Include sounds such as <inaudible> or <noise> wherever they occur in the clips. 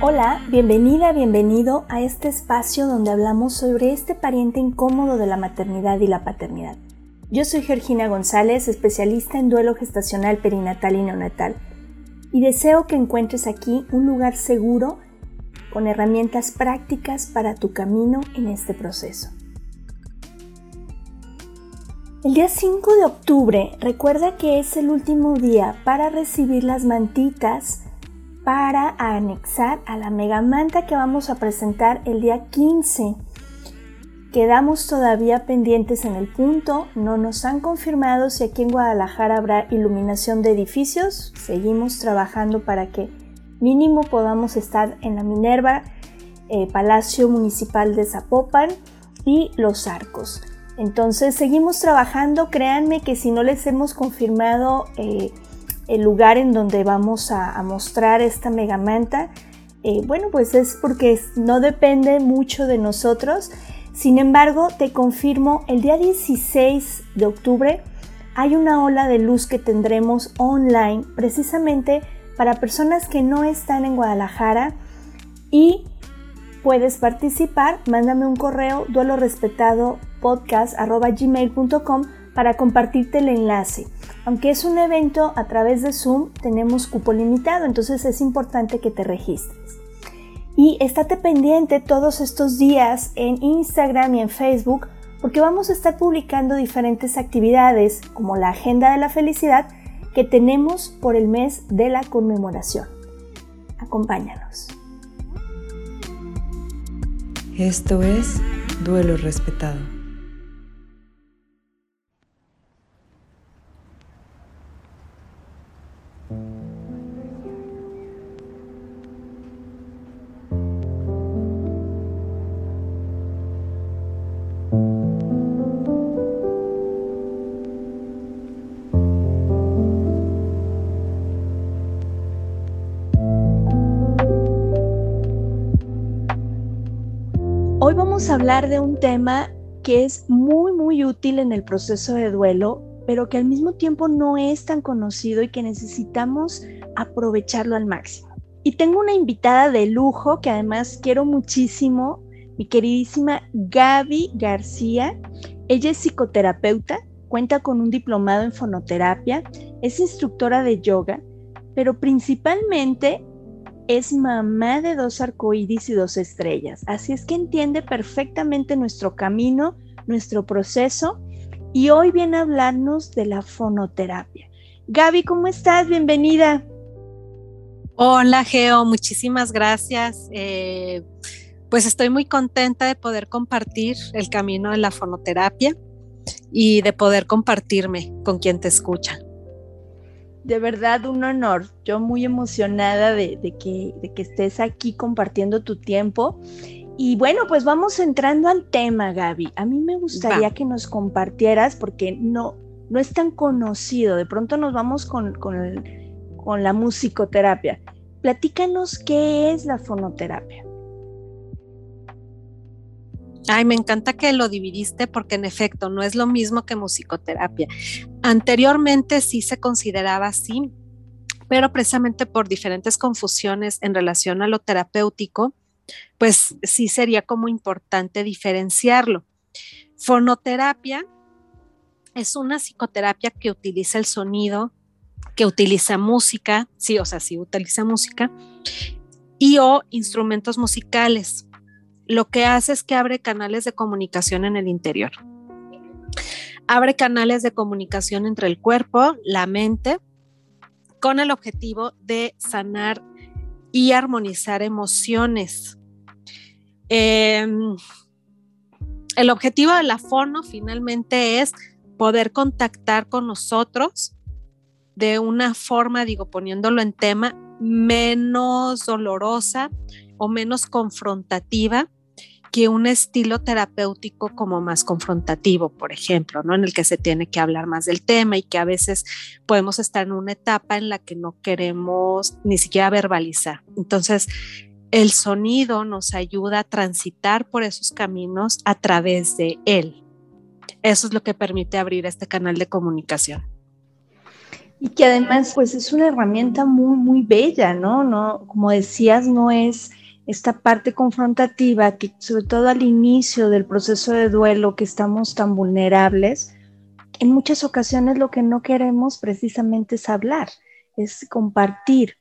Hola, bienvenida, bienvenido a este espacio donde hablamos sobre este pariente incómodo de la maternidad y la paternidad. Yo soy Georgina González, especialista en duelo gestacional perinatal y neonatal, y deseo que encuentres aquí un lugar seguro con herramientas prácticas para tu camino en este proceso. El día 5 de octubre recuerda que es el último día para recibir las mantitas para anexar a la megamanta que vamos a presentar el día 15. Quedamos todavía pendientes en el punto, no nos han confirmado si aquí en Guadalajara habrá iluminación de edificios, seguimos trabajando para que mínimo podamos estar en la Minerva, eh, Palacio Municipal de Zapopan y Los Arcos. Entonces seguimos trabajando, créanme que si no les hemos confirmado eh, el lugar en donde vamos a, mostrar esta megamanta, eh, bueno, pues es porque no depende mucho de nosotros. Sin embargo, te confirmo, el día 16 de octubre hay una ola de luz que tendremos online precisamente para personas que no están en Guadalajara y puedes participar. Mándame un correo duelo respetado podcast.gmail.com para compartirte el enlace. Aunque es un evento a través de Zoom, tenemos cupo limitado, entonces es importante que te registres. Y estate pendiente todos estos días en Instagram y en Facebook porque vamos a estar publicando diferentes actividades como la Agenda de la Felicidad que tenemos por el mes de la conmemoración. Acompáñanos. Esto es Duelo Respetado. Hablar de un tema que es muy muy útil en el proceso de duelo, pero que al mismo tiempo no es tan conocido y que necesitamos aprovecharlo al máximo. Y tengo una invitada de lujo que además quiero muchísimo, mi queridísima Gaby García. Ella es psicoterapeuta, cuenta con un diplomado en fonoterapia, es instructora de yoga, pero principalmente es mamá de dos arcoíris y dos estrellas. Así es que entiende perfectamente nuestro camino, nuestro proceso y hoy viene a hablarnos de la fonoterapia. Gaby, ¿cómo estás? Bienvenida. Hola, Geo, muchísimas gracias. Eh, pues estoy muy contenta de poder compartir el camino de la fonoterapia y de poder compartirme con quien te escucha de verdad un honor. Yo muy emocionada de, que, que estés aquí compartiendo tu tiempo. Y bueno, pues vamos entrando al tema, Gaby. A mí me gustaría que nos compartieras, porque no, no es tan conocido. De pronto nos vamos con, con, con la musicoterapia. Platícanos qué es la fonoterapia. Ay, me encanta que lo dividiste porque en efecto no es lo mismo que musicoterapia. Anteriormente sí se consideraba así, pero precisamente por diferentes confusiones en relación a lo terapéutico, pues sí sería como importante diferenciarlo. Fonoterapia es una psicoterapia que utiliza el sonido, que utiliza música, sí, o sea, sí utiliza música, y o instrumentos musicales lo que hace es que abre canales de comunicación en el interior. Abre canales de comunicación entre el cuerpo, la mente, con el objetivo de sanar y armonizar emociones. Em, el objetivo de la fono finalmente es poder contactar con nosotros de una forma, digo, poniéndolo en tema, menos dolorosa o menos confrontativa que un estilo terapéutico como más confrontativo, por ejemplo, ¿no? En el que se tiene que hablar más del tema y que a veces podemos estar en una etapa en la que no queremos ni siquiera verbalizar. Entonces, el sonido nos ayuda a transitar por esos caminos a través de él. Eso es lo que permite abrir este canal de comunicación. Y que además, pues es una herramienta muy, muy bella, ¿no? no como decías, no es esta parte confrontativa que sobre todo al inicio del proceso de duelo que estamos tan vulnerables, en muchas ocasiones lo que no queremos precisamente es hablar, es compartir.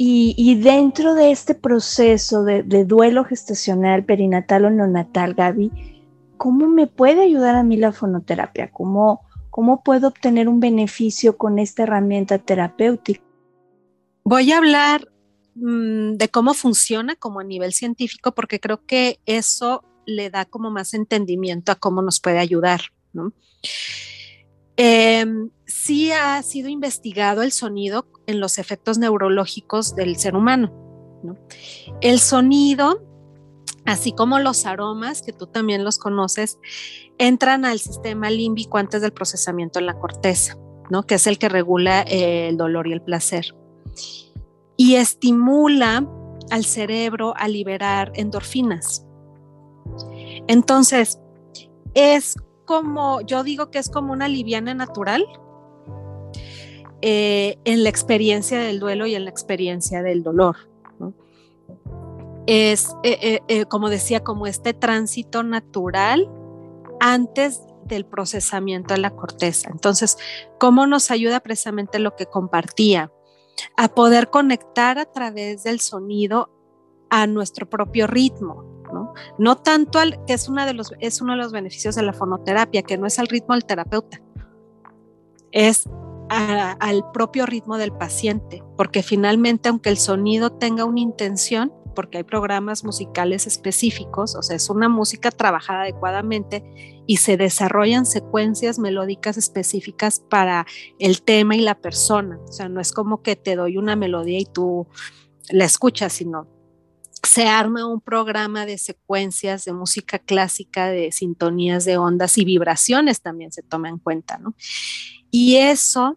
Y, dentro de este proceso de, duelo gestacional, perinatal o neonatal, Gaby, ¿cómo me puede ayudar a mí la fonoterapia? ¿Cómo, cómo puedo obtener un beneficio con esta herramienta terapéutica? Voy a hablar de cómo funciona como a nivel científico, porque creo que eso le da como más entendimiento a cómo nos puede ayudar. Em, sí ha sido investigado el sonido en los efectos neurológicos del ser humano. El sonido, así como los aromas, que tú también los conoces, entran al sistema límbico antes del procesamiento en la corteza, ¿no? que es el que regula eh, el dolor y el placer. Y estimula al cerebro a liberar endorfinas. Entonces, es como, yo digo que es como una liviana natural eh, en la experiencia del duelo y en la experiencia del dolor. Es, eh, eh, como decía, como este tránsito natural antes del procesamiento de la corteza. Entonces, ¿cómo nos ayuda precisamente lo que compartía? A poder conectar a través del sonido a nuestro propio ritmo, ¿no? tanto al, que es, de los, es uno de los beneficios de la fonoterapia, que no es al ritmo del terapeuta, es al propio ritmo del paciente, porque finalmente aunque el sonido tenga una intención, porque hay programas musicales específicos, o sea, es una música trabajada adecuadamente y se desarrollan secuencias melódicas específicas para el tema y la persona. O sea, no es como que te doy una melodía y tú la escuchas, sino se arma un programa de secuencias de música clásica, de sintonías de ondas y vibraciones también se toma en cuenta, ¿no? Y eso,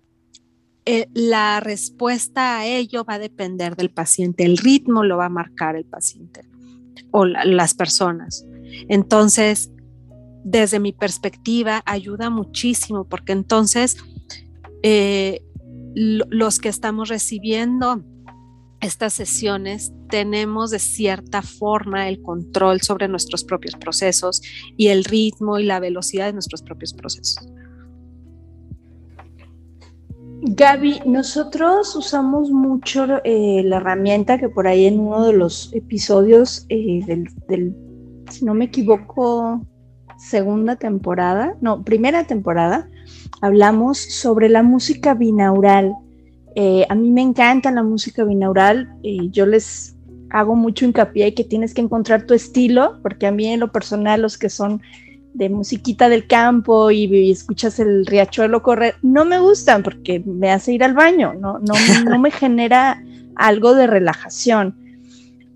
eh, la respuesta a ello va a depender del paciente, el ritmo lo va a marcar el paciente o las personas. Entonces, desde mi perspectiva, ayuda muchísimo porque entonces eh, los que estamos recibiendo estas sesiones tenemos de cierta forma el control sobre nuestros propios procesos y el ritmo y la velocidad de nuestros propios procesos. Gaby, nosotros usamos mucho eh, la herramienta que por ahí en uno de los episodios eh, del, si no me equivoco, segunda temporada, no, primera temporada, hablamos sobre la música binaural. Eh, a mí me encanta la música binaural y yo les hago mucho hincapié que tienes que encontrar tu estilo, porque a mí en lo personal los que son de musiquita del campo y, escuchas el riachuelo correr, no me gustan porque me hace ir al baño, no, no, me <laughs> genera algo de relajación.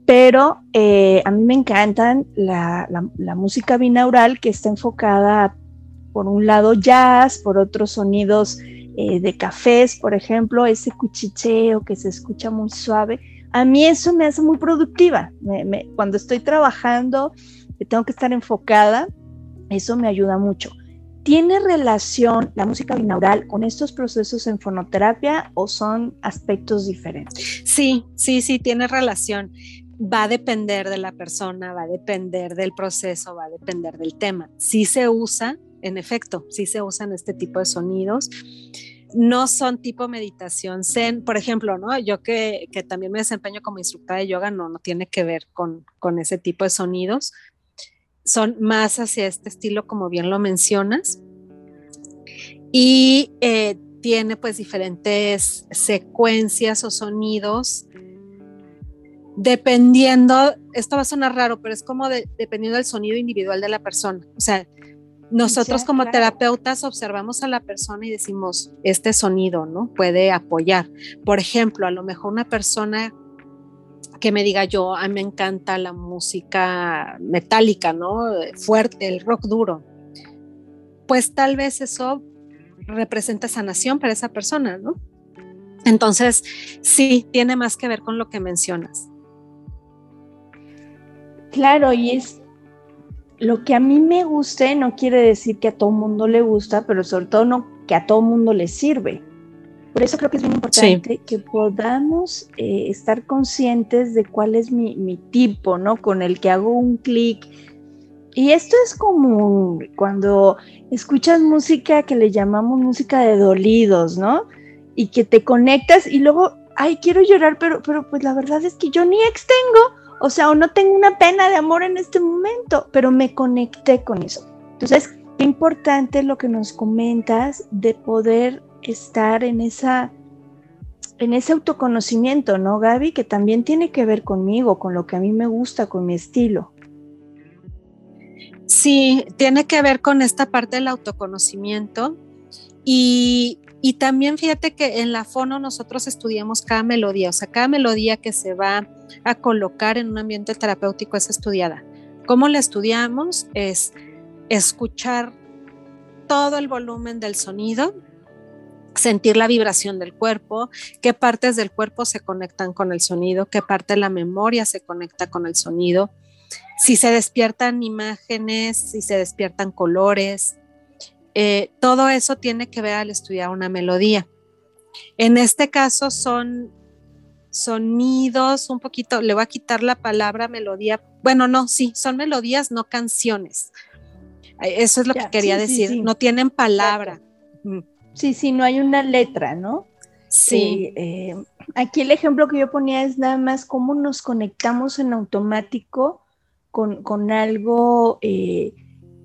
Pero eh, a mí me encantan la, la música binaural que está enfocada por un lado jazz, por otros sonidos eh, de cafés, por ejemplo, ese cuchicheo que se escucha muy suave, a mí eso me hace muy productiva. cuando estoy trabajando, tengo que estar enfocada, eso me ayuda mucho. ¿Tiene relación la música binaural con estos procesos en fonoterapia o son aspectos diferentes? Sí, sí, sí, tiene relación. Va a depender de la persona, va a depender del proceso, va a depender del tema. Sí se usa, en efecto, sí se usan este tipo de sonidos. No son tipo meditación zen, por ejemplo, ¿no? Yo que, también me desempeño como instructora de yoga, no, no tiene que ver con, ese tipo de sonidos. Son más hacia este estilo, como bien lo mencionas. Y eh, tiene pues diferentes secuencias o sonidos dependiendo, esto va a sonar raro, pero es como dependiendo del sonido individual de la persona. O sea, nosotros como terapeutas observamos a la persona y decimos, este sonido, ¿no? Puede apoyar. Por ejemplo, a lo mejor una persona que me diga yo, a mí me encanta la música metálica, ¿no? Fuerte, el rock duro. Pues tal vez eso representa sanación para esa persona, ¿no? Entonces, sí, tiene más que ver con lo que mencionas. Claro, y es lo que a mí me guste no quiere decir que a todo mundo le gusta, pero sobre todo no que a todo mundo le sirve. Por eso creo que es muy importante que podamos eh, estar conscientes de cuál es mi, mi tipo, ¿no? Con el que hago un clic. Y esto es como cuando escuchas música que le llamamos música de dolidos, ¿no? Y que te conectas y luego, ay, quiero llorar, pero, pero pues la verdad es que yo ni ex tengo, o sea, o no tengo una pena de amor en este momento, pero me conecté con eso. Entonces, qué importante lo que nos comentas de poder estar en esa en ese autoconocimiento, ¿no, Gaby? Que también tiene que ver conmigo, con lo que a mí me gusta, con mi estilo. Sí, tiene que ver con esta parte del autoconocimiento y, y también fíjate que en la fono nosotros estudiamos cada melodía, o sea, cada melodía que se va a colocar en un ambiente terapéutico es estudiada. ¿Cómo la estudiamos? Es escuchar todo el volumen del sonido, sentir la vibración del cuerpo, qué partes del cuerpo se conectan con el sonido, qué parte de la memoria se conecta con el sonido, si se despiertan imágenes, si se despiertan colores, eh, todo eso tiene que ver al estudiar una melodía. En este caso son sonidos, un poquito, le voy a quitar la palabra melodía, bueno, no, sí, son melodías, no canciones. Eso es lo que quería decir, no tienen palabra. Sí, sí, no hay una letra, ¿no? Sí. Eh, eh, aquí el ejemplo que yo ponía es nada más cómo nos conectamos en automático con, con algo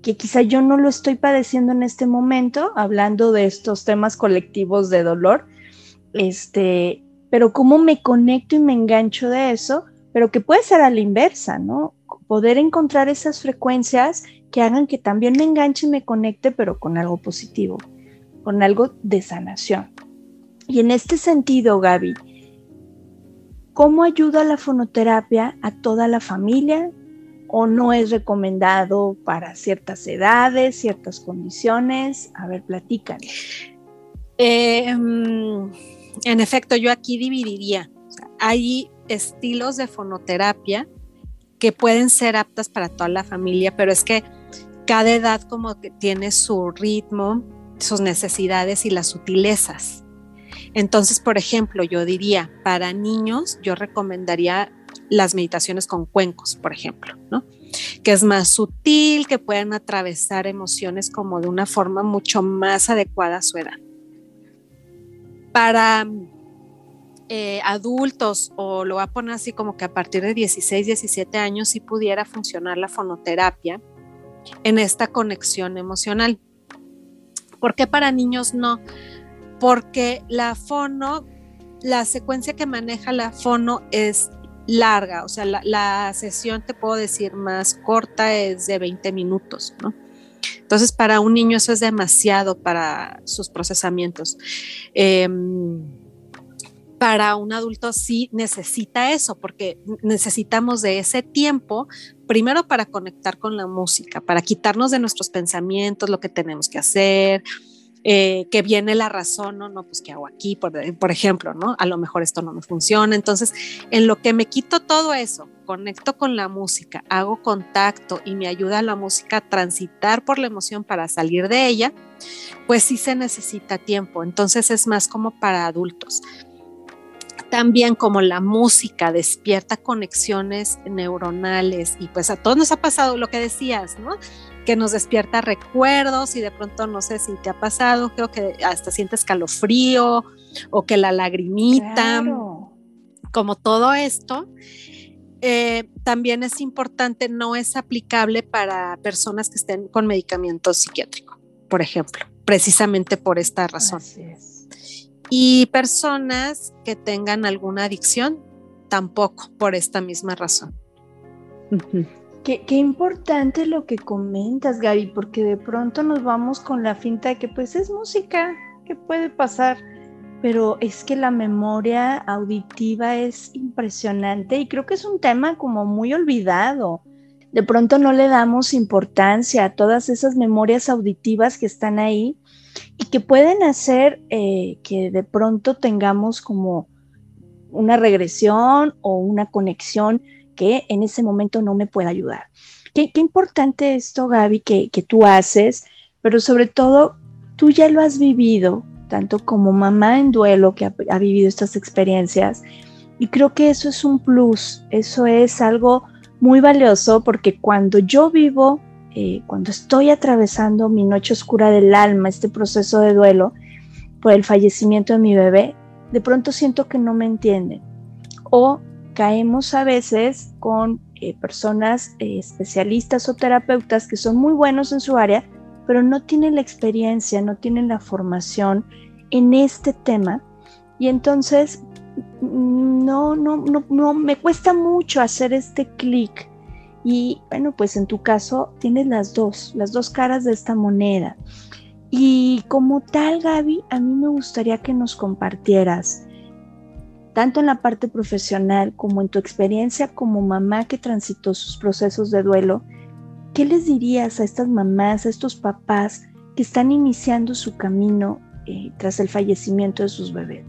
que quizá yo no lo estoy padeciendo en este momento, hablando de estos temas colectivos de dolor, este, pero cómo me conecto y me engancho de eso, pero que puede ser a la inversa, ¿no? Poder encontrar esas frecuencias que hagan que también me enganche y me conecte, pero con algo positivo, con algo de sanación. Y en este sentido, Gaby, ¿cómo ayuda la fonoterapia a toda la familia? ¿O no es recomendado para ciertas edades, ciertas condiciones? A ver, platícanos. Mm, en efecto, yo aquí dividiría. hay estilos de fonoterapia que pueden ser aptas para toda la familia, pero es que cada edad como que tiene su ritmo, sus necesidades y las sutilezas. Entonces, por ejemplo, yo diría, para niños, yo recomendaría las meditaciones con cuencos, por ejemplo, ¿no? Que es más sutil, que pueden atravesar emociones como de una forma mucho más adecuada a su edad. Para eh, adultos, o lo voy a poner así como que a partir de 16, 17 años, sí pudiera funcionar la fonoterapia, en esta conexión emocional. ¿Por qué para niños no? Porque la fono, la secuencia que maneja la fono es larga, o sea, la, sesión te puedo decir más corta es de 20 minutos, ¿no? Entonces, para un niño eso es demasiado para sus procesamientos. Em, para un adulto sí necesita eso, porque necesitamos de ese tiempo, primero para conectar con la música, para quitarnos de nuestros pensamientos lo que tenemos que hacer, eh, que viene la razón, ¿no? No, pues ¿qué hago aquí? Por, por, ejemplo, ¿no? A lo mejor esto no me funciona. Entonces, en lo que me quito todo eso, conecto con la música, hago contacto y me ayuda la música a transitar por la emoción para salir de ella, pues sí se necesita tiempo. Entonces es más como para adultos también como la música despierta conexiones neuronales y pues a todos nos ha pasado lo que decías, ¿no? Que nos despierta recuerdos y de pronto no sé si te ha pasado, creo que hasta sientes calofrío o que la lagrimita, como todo esto. Eh, también es importante, no es aplicable para personas que estén con medicamento psiquiátrico, por ejemplo, precisamente por esta razón. Así es. Y personas que tengan alguna adicción, tampoco, por esta misma razón. Qué, importante lo que comentas, Gaby, porque de pronto nos vamos con la finta de que pues es música, ¿qué puede pasar? Pero es que la memoria auditiva es impresionante y creo que es un tema como muy olvidado. De pronto no le damos importancia a todas esas memorias auditivas que están ahí y que pueden hacer eh, que de pronto tengamos como una regresión o una conexión que en ese momento no me puede ayudar. Qué, importante esto, Gaby, que, que tú haces, pero sobre todo tú ya lo has vivido, tanto como mamá en duelo que ha, vivido estas experiencias. Y creo que eso es un plus, eso es algo muy valioso porque cuando yo vivo, eh, cuando estoy atravesando mi noche oscura del alma, este proceso de duelo por el fallecimiento de mi bebé, de pronto siento que no me entienden. O caemos a veces con eh, personas eh, especialistas o terapeutas que son muy buenos en su área, pero no tienen la experiencia, no tienen la formación en este tema. Y entonces no, no, no, no, me cuesta mucho hacer este clic. Y bueno, pues en tu caso tienes las dos, las dos caras de esta moneda. Y como tal, Gaby, a mí me gustaría que nos compartieras, tanto en la parte profesional como en tu experiencia como mamá que transitó sus procesos de duelo, ¿qué les dirías a estas mamás, a estos papás que están iniciando su camino eh, tras el fallecimiento de sus bebés?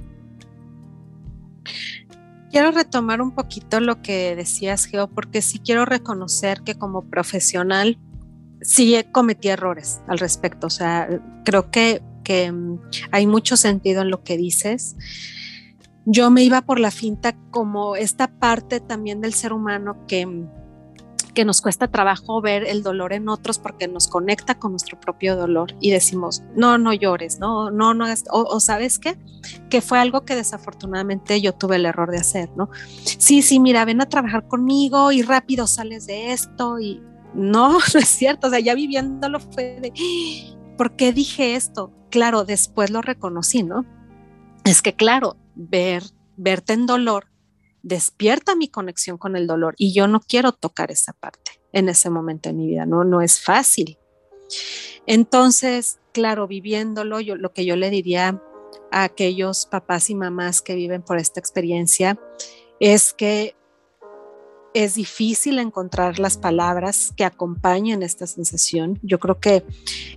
Quiero retomar un poquito lo que decías, Geo, porque sí quiero reconocer que como profesional sí cometí errores al respecto. O sea, creo que, que mm, hay mucho sentido en lo que dices. Yo me iba por la finta como esta parte también del ser humano que mm, que nos cuesta trabajo ver el dolor en otros porque nos conecta con nuestro propio dolor y decimos, no, no llores, no, no, no, o, sabes qué, que fue algo que desafortunadamente yo tuve el error de hacer, ¿no? Sí, sí, mira, ven a trabajar conmigo y rápido sales de esto y no, <laughs> no es cierto, o sea, ya viviéndolo fue de, ¿por qué dije esto? Claro, después lo reconocí, ¿no? Es que claro, ver, verte en dolor despierta mi conexión con el dolor y yo no quiero tocar esa parte en ese momento de mi vida, no, no es fácil. Entonces, claro, viviéndolo, yo, lo que yo le diría a aquellos papás y mamás que viven por esta experiencia es que es difícil encontrar las palabras que acompañen esta sensación. Yo creo que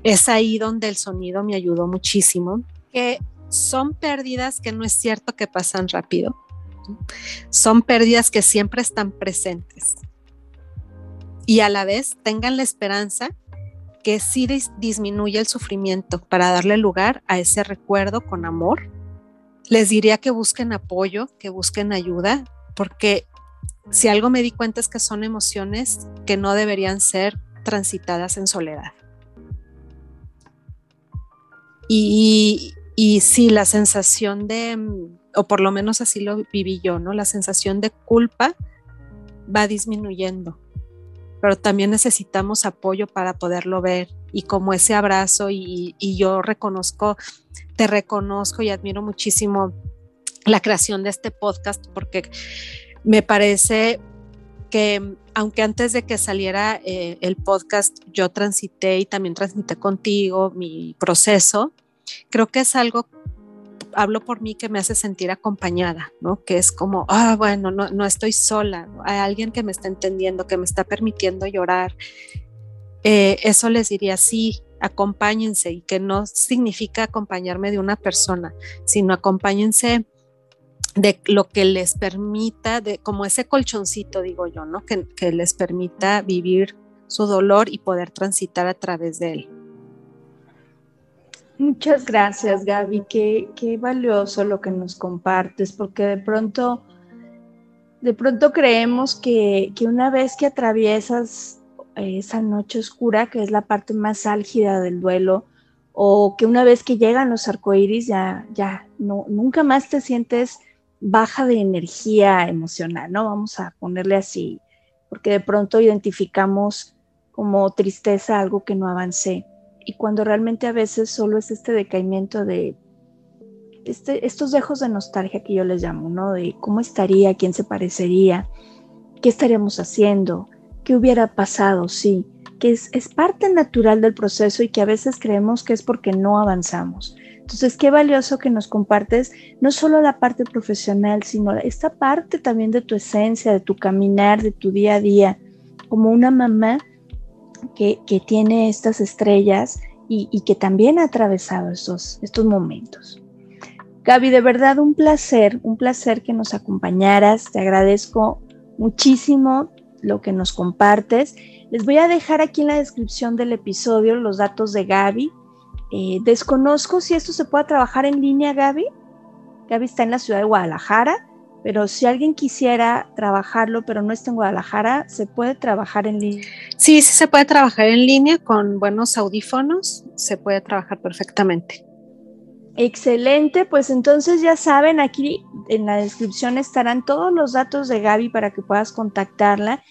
es ahí donde el sonido me ayudó muchísimo, que son pérdidas que no es cierto que pasan rápido, son pérdidas que siempre están presentes. Y a la vez tengan la esperanza que sí disminuye el sufrimiento para darle lugar a ese recuerdo con amor. Les diría que busquen apoyo, que busquen ayuda, porque si algo me di cuenta es que son emociones que no deberían ser transitadas en soledad. Y, y sí, la sensación de, o por lo menos así lo viví yo, ¿no? La sensación de culpa va disminuyendo, pero también necesitamos apoyo para poderlo ver y como ese abrazo y, yo reconozco, te reconozco y admiro muchísimo la creación de este podcast porque me parece que aunque antes de que saliera eh, el podcast yo transité y también transmité contigo mi proceso, creo que es algo hablo por mí que me hace sentir acompañada, ¿no? Que es como, ah, bueno, no, no estoy sola, hay alguien que me está entendiendo, que me está permitiendo llorar. Eh, eso les diría, sí, acompáñense y que no significa acompañarme de una persona, sino acompáñense de lo que les permita, de como ese colchoncito, digo yo, ¿no? Que les permita vivir su dolor y poder transitar a través de él. Muchas gracias, Gaby. Qué, valioso lo que nos compartes, porque de pronto, de pronto creemos que, que, una vez que atraviesas esa noche oscura, que es la parte más álgida del duelo, o que una vez que llegan los arcoíris, ya, ya, nunca más te sientes baja de energía emocional, ¿no? Vamos a ponerle así, porque de pronto identificamos como tristeza algo que no avancé y cuando realmente a veces solo es este decaimiento de este, estos dejos de nostalgia que yo les llamo, ¿no? De cómo estaría, quién se parecería, qué estaríamos haciendo, qué hubiera pasado, sí, que es, es parte natural del proceso y que a veces creemos que es porque no avanzamos. Entonces, qué valioso que nos compartes no solo la parte profesional, sino esta parte también de tu esencia, de tu caminar, de tu día a día, como una mamá que, tiene estas estrellas y, que también ha atravesado estos, momentos. Gaby, de verdad un placer, un placer que nos acompañaras. Te agradezco muchísimo lo que nos compartes. Les voy a dejar aquí en la descripción del episodio los datos de Gaby Eh, desconozco si esto se puede trabajar en línea, Gaby. Gaby está en la ciudad de Guadalajara, pero si alguien quisiera trabajarlo, pero no está en Guadalajara, ¿se puede trabajar en línea? Sí, sí se puede trabajar en línea con buenos audífonos, se puede trabajar perfectamente. Excelente, pues entonces ya saben, aquí en la descripción estarán todos los datos de Gaby para que puedas contactarla.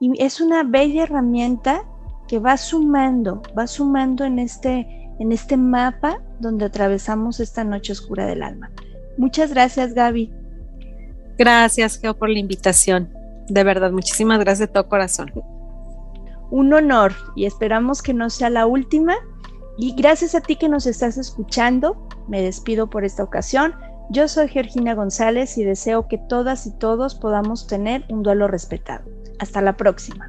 Y es una bella herramienta que va sumando, va sumando en este, en este mapa donde atravesamos esta noche oscura del alma. Muchas gracias, Gaby. Gracias, Geo, por la invitación. De verdad, muchísimas gracias de todo corazón. Un honor y esperamos que no sea la última. Y gracias a ti que nos estás escuchando, me despido por esta ocasión. Yo soy Georgina González y deseo que todas y todos podamos tener un duelo respetado. Hasta la próxima.